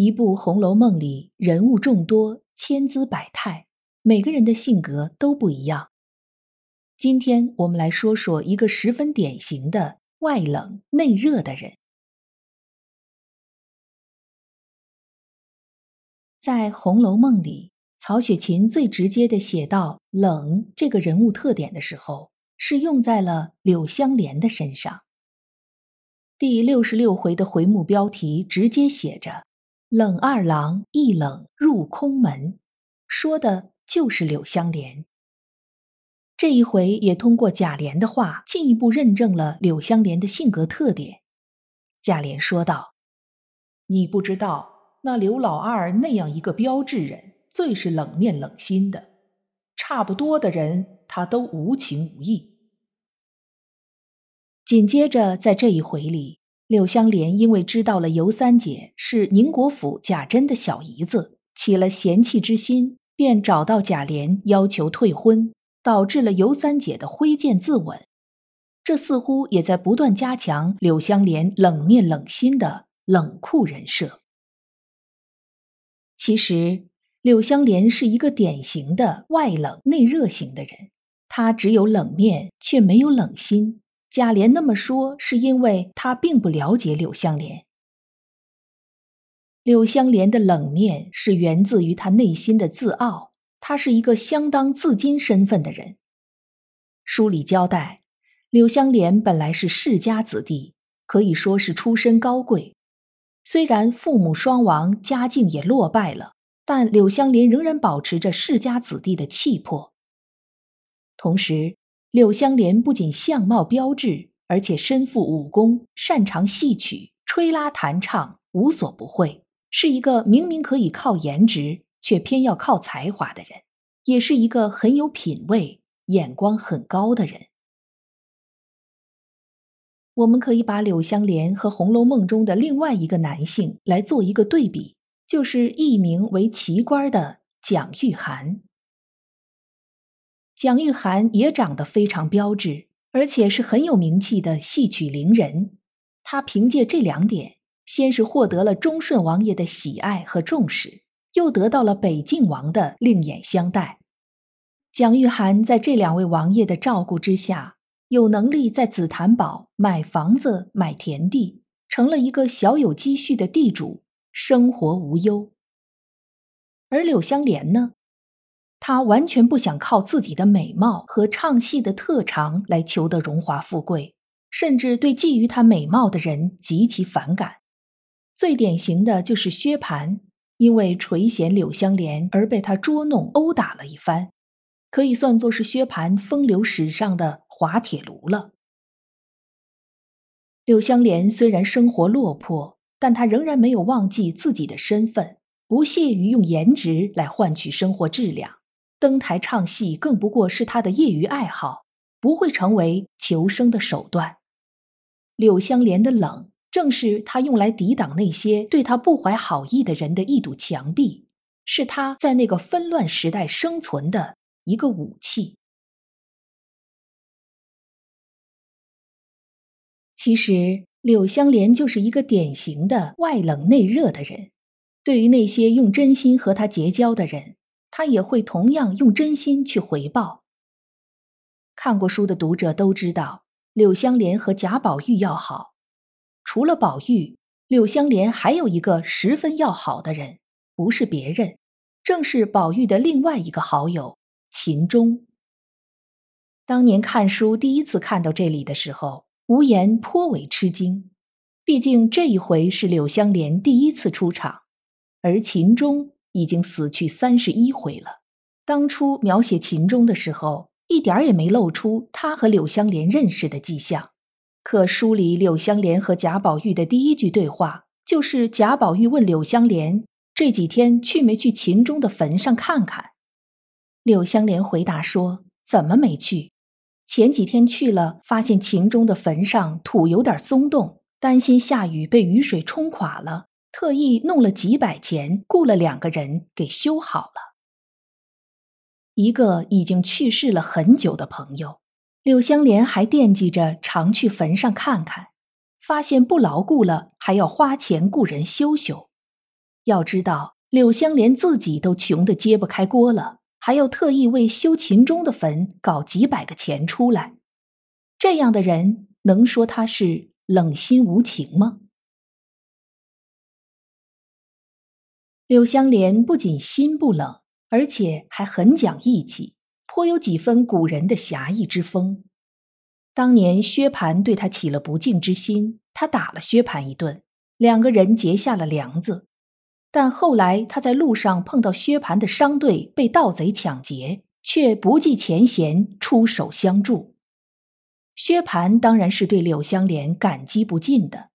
一部《红楼梦》里人物众多，千姿百态，每个人的性格都不一样。今天我们来说说一个十分典型的外冷内热的人。在《红楼梦》里，曹雪芹最直接的写到冷这个人物特点的时候，是用在了柳湘莲的身上。第六十六回的回目标题直接写着。冷二郎一冷入空门，说的就是柳湘莲。这一回也通过贾琏的话进一步认证了柳湘莲的性格特点。贾琏说道：“你不知道，那刘老二那样一个标致人，最是冷面冷心的，差不多的人他都无情无义。”紧接着在这一回里。柳湘莲因为知道了尤三姐是宁国府贾珍的小姨子，起了嫌弃之心，便找到贾琏要求退婚，导致了尤三姐的挥剑自刎。这似乎也在不断加强柳湘莲冷面冷心的冷酷人设。其实，柳湘莲是一个典型的外冷内热型的人，她只有冷面，却没有冷心。贾琏那么说，是因为他并不了解柳湘莲。柳湘莲的冷面是源自于他内心的自傲，他是一个相当自矜身份的人。书里交代，柳湘莲本来是世家子弟，可以说是出身高贵。虽然父母双亡，家境也落败了，但柳湘莲仍然保持着世家子弟的气魄。同时，柳湘莲不仅相貌标致，而且身负武功，擅长戏曲，吹拉弹唱无所不会，是一个明明可以靠颜值，却偏要靠才华的人，也是一个很有品位、眼光很高的人。我们可以把柳湘莲和《红楼梦》中的另外一个男性来做一个对比，就是艺名为奇官的蒋玉菡。蒋玉菡也长得非常标致，而且是很有名气的戏曲伶人。他凭借这两点，先是获得了忠顺王爷的喜爱和重视，又得到了北静王的另眼相待。蒋玉菡在这两位王爷的照顾之下，有能力在紫檀堡买房子、买田地，成了一个小有积蓄的地主，生活无忧。而柳湘莲呢？他完全不想靠自己的美貌和唱戏的特长来求得荣华富贵，甚至对觊觎她美貌的人极其反感。最典型的就是薛蟠，因为垂涎柳湘莲而被他捉弄殴打了一番，可以算作是薛蟠风流史上的滑铁卢了。柳湘莲虽然生活落魄，但她仍然没有忘记自己的身份，不屑于用颜值来换取生活质量。登台唱戏更不过是他的业余爱好，不会成为求生的手段。柳湘莲的冷，正是他用来抵挡那些对他不怀好意的人的一堵墙壁，是他在那个纷乱时代生存的一个武器。其实，柳湘莲就是一个典型的外冷内热的人，对于那些用真心和他结交的人。他也会同样用真心去回报。看过书的读者都知道，柳湘莲和贾宝玉要好。除了宝玉，柳湘莲还有一个十分要好的人，不是别人，正是宝玉的另外一个好友秦钟。当年看书第一次看到这里的时候，无言颇为吃惊。毕竟这一回是柳湘莲第一次出场，而秦钟。已经死去三十一回了。当初描写秦钟的时候，一点也没露出他和柳湘莲认识的迹象。可书里柳湘莲和贾宝玉的第一句对话，就是贾宝玉问柳湘莲：“这几天去没去秦钟的坟上看看？柳香莲回答说：“怎么没去？前几天去了，发现秦钟的坟上土有点松动，担心下雨被雨水冲垮了，特意弄了几百钱，雇了两个人给修好了。一个已经去世了很久的朋友，柳香莲还惦记着常去坟上看看，发现不牢固了，还要花钱雇人修修。要知道，柳香莲自己都穷得揭不开锅了。”还要特意为修秦钟的坟搞几百个钱出来，这样的人能说他是冷心无情吗？柳香莲不仅心不冷，而且还很讲义气，颇有几分古人的侠义之风。当年薛蟠对他起了不敬之心，他打了薛蟠一顿，两个人结下了梁子。但后来他在路上碰到薛蟠的商队被盗贼抢劫，却不计前嫌出手相助。薛蟠当然是对柳香莲感激不尽的，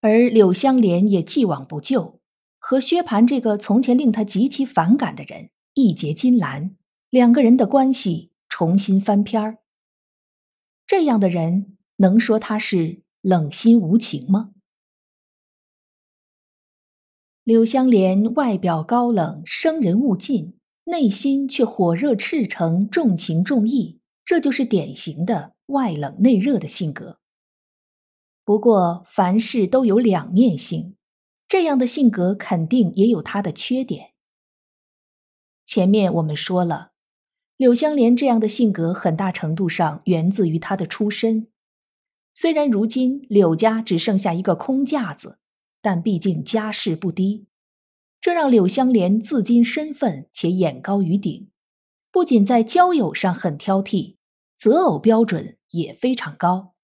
而柳香莲也既往不咎，和薛蟠这个从前令他极其反感的人义结金兰，两个人的关系重新翻篇儿。这样的人能说他是冷心无情吗？柳香莲外表高冷，生人勿近，内心却火热赤诚，重情重义，这就是典型的外冷内热的性格。不过，凡事都有两面性，这样的性格肯定也有他的缺点。前面我们说了，柳香莲这样的性格很大程度上源自于她的出身。虽然如今柳家只剩下一个空架子。但毕竟家世不低，这让柳香莲自矜身份且眼高于顶，不仅在交友上很挑剔，择偶标准也非常高。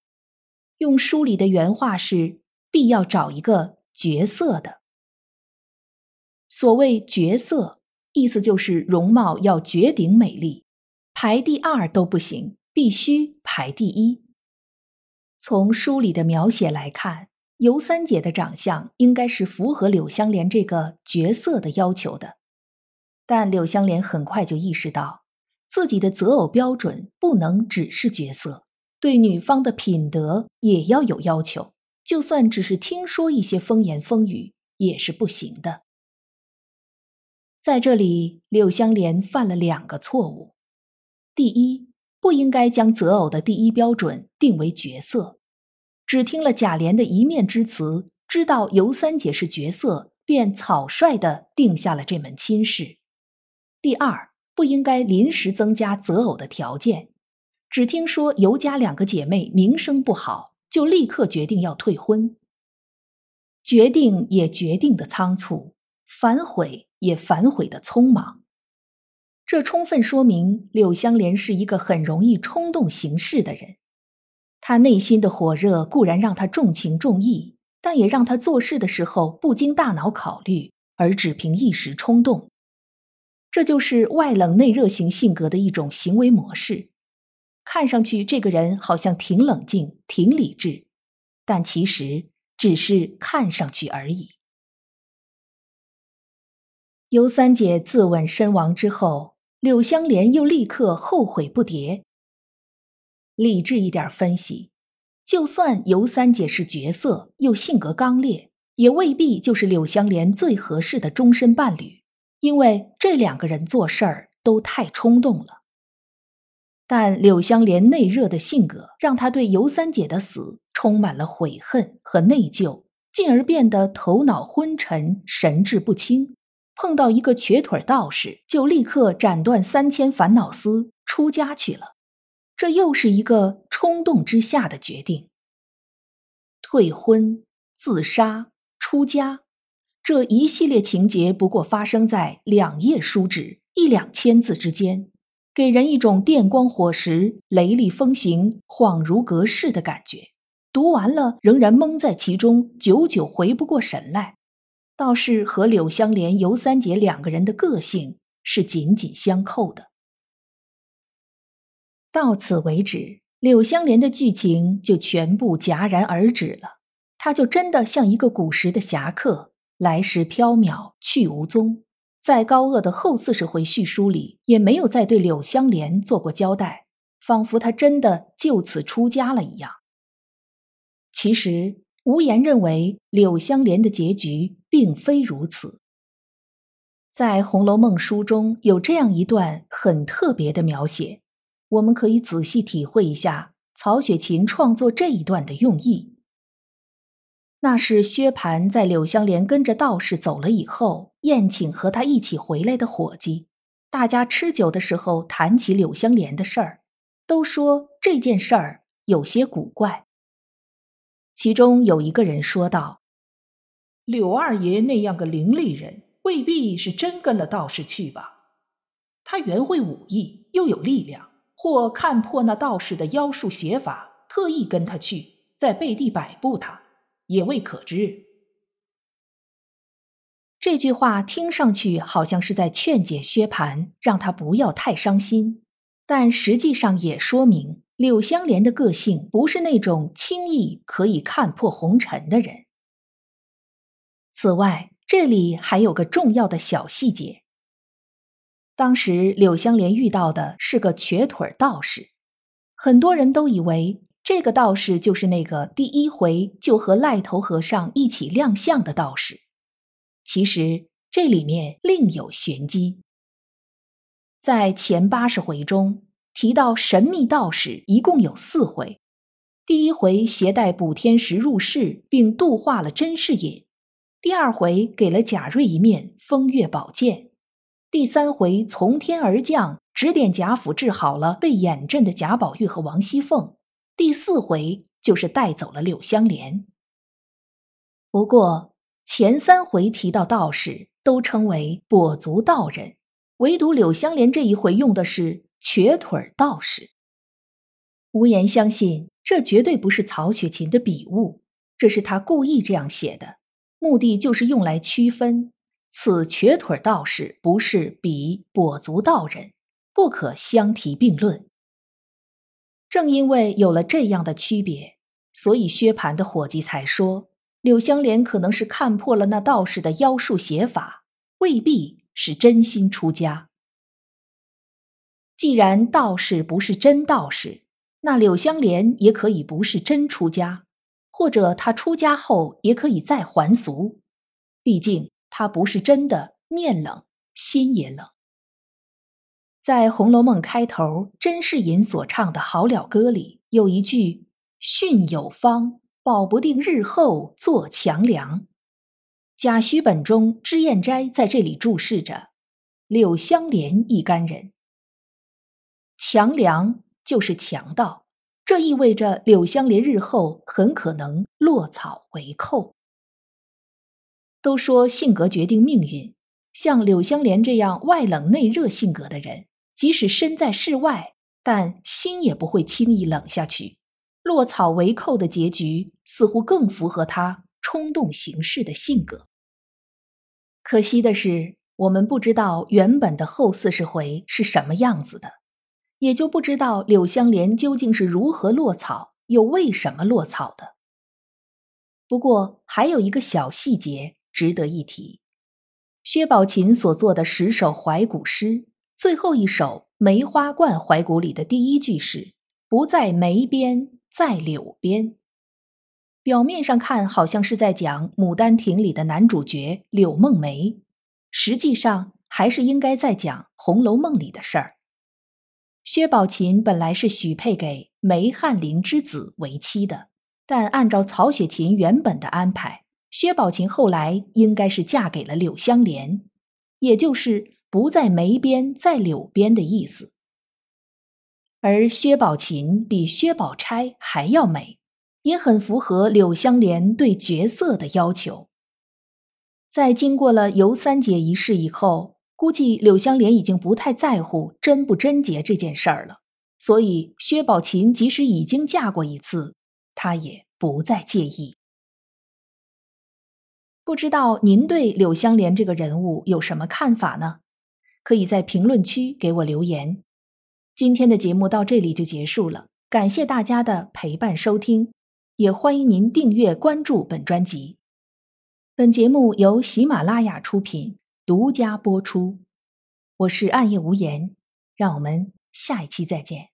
用书里的原话是：“必要找一个绝色的。”所谓绝色，意思就是容貌要绝顶美丽，排第二都不行，必须排第一。从书里的描写来看。尤三姐的长相应该是符合柳香莲这个角色的要求的，但柳香莲很快就意识到，自己的择偶标准不能只是角色，对女方的品德也要有要求。就算只是听说一些风言风语，也是不行的。在这里，柳香莲犯了两个错误：第一，不应该将择偶的第一标准定为角色。只听了贾琏的一面之词，知道尤三姐是绝色，便草率的定下了这门亲事。第二，不应该临时增加择偶的条件。只听说尤家两个姐妹名声不好，就立刻决定要退婚。决定也决定的仓促，反悔也反悔的匆忙。这充分说明柳香莲是一个很容易冲动行事的人。他内心的火热固然让他重情重义，但也让他做事的时候不经大脑考虑，而只凭一时冲动。这就是外冷内热型性格的一种行为模式。看上去这个人好像挺冷静、挺理智，但其实只是看上去而已。尤三姐自刎身亡之后，柳香莲又立刻后悔不迭。理智一点分析，就算尤三姐是绝色又性格刚烈，也未必就是柳香莲最合适的终身伴侣，因为这两个人做事儿都太冲动了。但柳香莲内热的性格，让她对尤三姐的死充满了悔恨和内疚，进而变得头脑昏沉、神志不清。碰到一个瘸腿道士，就立刻斩断三千烦恼丝，出家去了。这又是一个冲动之下的决定。退婚、自杀、出家，这一系列情节不过发生在两页书纸、一两千字之间，给人一种电光火石、雷厉风行、恍如隔世的感觉。读完了仍然蒙在其中，久久回不过神来。倒是和柳香莲、尤三姐两个人的个性是紧紧相扣的。到此为止，柳香莲的剧情就全部戛然而止了。她就真的像一个古时的侠客，来时飘渺去无踪，在高鹗的后四十回叙书里也没有再对柳湘莲做过交代，仿佛他真的就此出家了一样。其实，无言认为柳湘莲的结局并非如此。在《红楼梦》书中有这样一段很特别的描写，我们可以仔细体会一下曹雪芹创作这一段的用意。那是薛蟠在柳香莲跟着道士走了以后，宴请和他一起回来的伙计，大家吃酒的时候谈起柳香莲的事儿，都说这件事儿有些古怪。其中有一个人说道：“柳二爷那样个伶俐人。”未必是真跟了道士去吧？他原会武艺，又有力量，或看破那道士的妖术邪法，特意跟他去，在背地摆布他，也未可知。这句话听上去好像是在劝解薛蟠，让他不要太伤心，但实际上也说明柳香莲的个性不是那种轻易可以看破红尘的人。此外，这里还有个重要的小细节。当时柳香莲遇到的是个瘸腿道士，很多人都以为这个道士就是那个第一回就和赖头和尚一起亮相的道士。其实这里面另有玄机。在前八十回中提到神秘道士一共有四回，第一回携带补天石入室，并度化了甄士隐。第二回给了贾瑞一面风月宝剑，第三回从天而降，指点贾府治好了被眼震的贾宝玉和王熙凤，第四回就是带走了柳香莲。不过前三回提到道士都称为跛足道人，唯独柳香莲这一回用的是瘸腿道士。无言相信这绝对不是曹雪芹的笔误，这是他故意这样写的。目的就是用来区分，此瘸腿道士不是彼跛足道人，不可相提并论。正因为有了这样的区别，所以薛蟠的伙计才说柳香莲可能是看破了那道士的妖术邪法，未必是真心出家。既然道士不是真道士，那柳香莲也可以不是真出家。或者他出家后也可以再还俗，毕竟他不是真的面冷心也冷。在《红楼梦》开头，甄士隐所唱的好了歌里有一句“训有方，保不定日后做强梁”。贾诩本中脂砚斋在这里注释着柳湘莲一干人，强梁就是强盗。这意味着柳湘莲日后很可能落草为寇。都说性格决定命运，像柳湘莲这样外冷内热性格的人，即使身在世外，但心也不会轻易冷下去。落草为寇的结局似乎更符合他冲动行事的性格。可惜的是，我们不知道原本的后四十回是什么样子的。也就不知道柳湘莲究竟是如何落草，又为什么落草的。不过还有一个小细节值得一提：薛宝琴所作的十首怀古诗，最后一首《梅花冠怀古》里的第一句是“不在梅边，在柳边”。表面上看好像是在讲《牡丹亭》里的男主角柳梦梅，实际上还是应该在讲《红楼梦》里的事儿。薛宝琴本来是许配给梅翰林之子为妻的，但按照曹雪芹原本的安排，薛宝琴后来应该是嫁给了柳香莲，也就是不在梅边，在柳边的意思。而薛宝琴比薛宝钗还要美，也很符合柳香莲对角色的要求。在经过了尤三姐一事以后。估计柳香莲已经不太在乎贞不贞洁这件事儿了，所以薛宝琴即使已经嫁过一次，她也不再介意。不知道您对柳香莲这个人物有什么看法呢？可以在评论区给我留言。今天的节目到这里就结束了，感谢大家的陪伴收听，也欢迎您订阅关注本专辑。本节目由喜马拉雅出品，独家播出。我是暗夜无言，让我们下一期再见。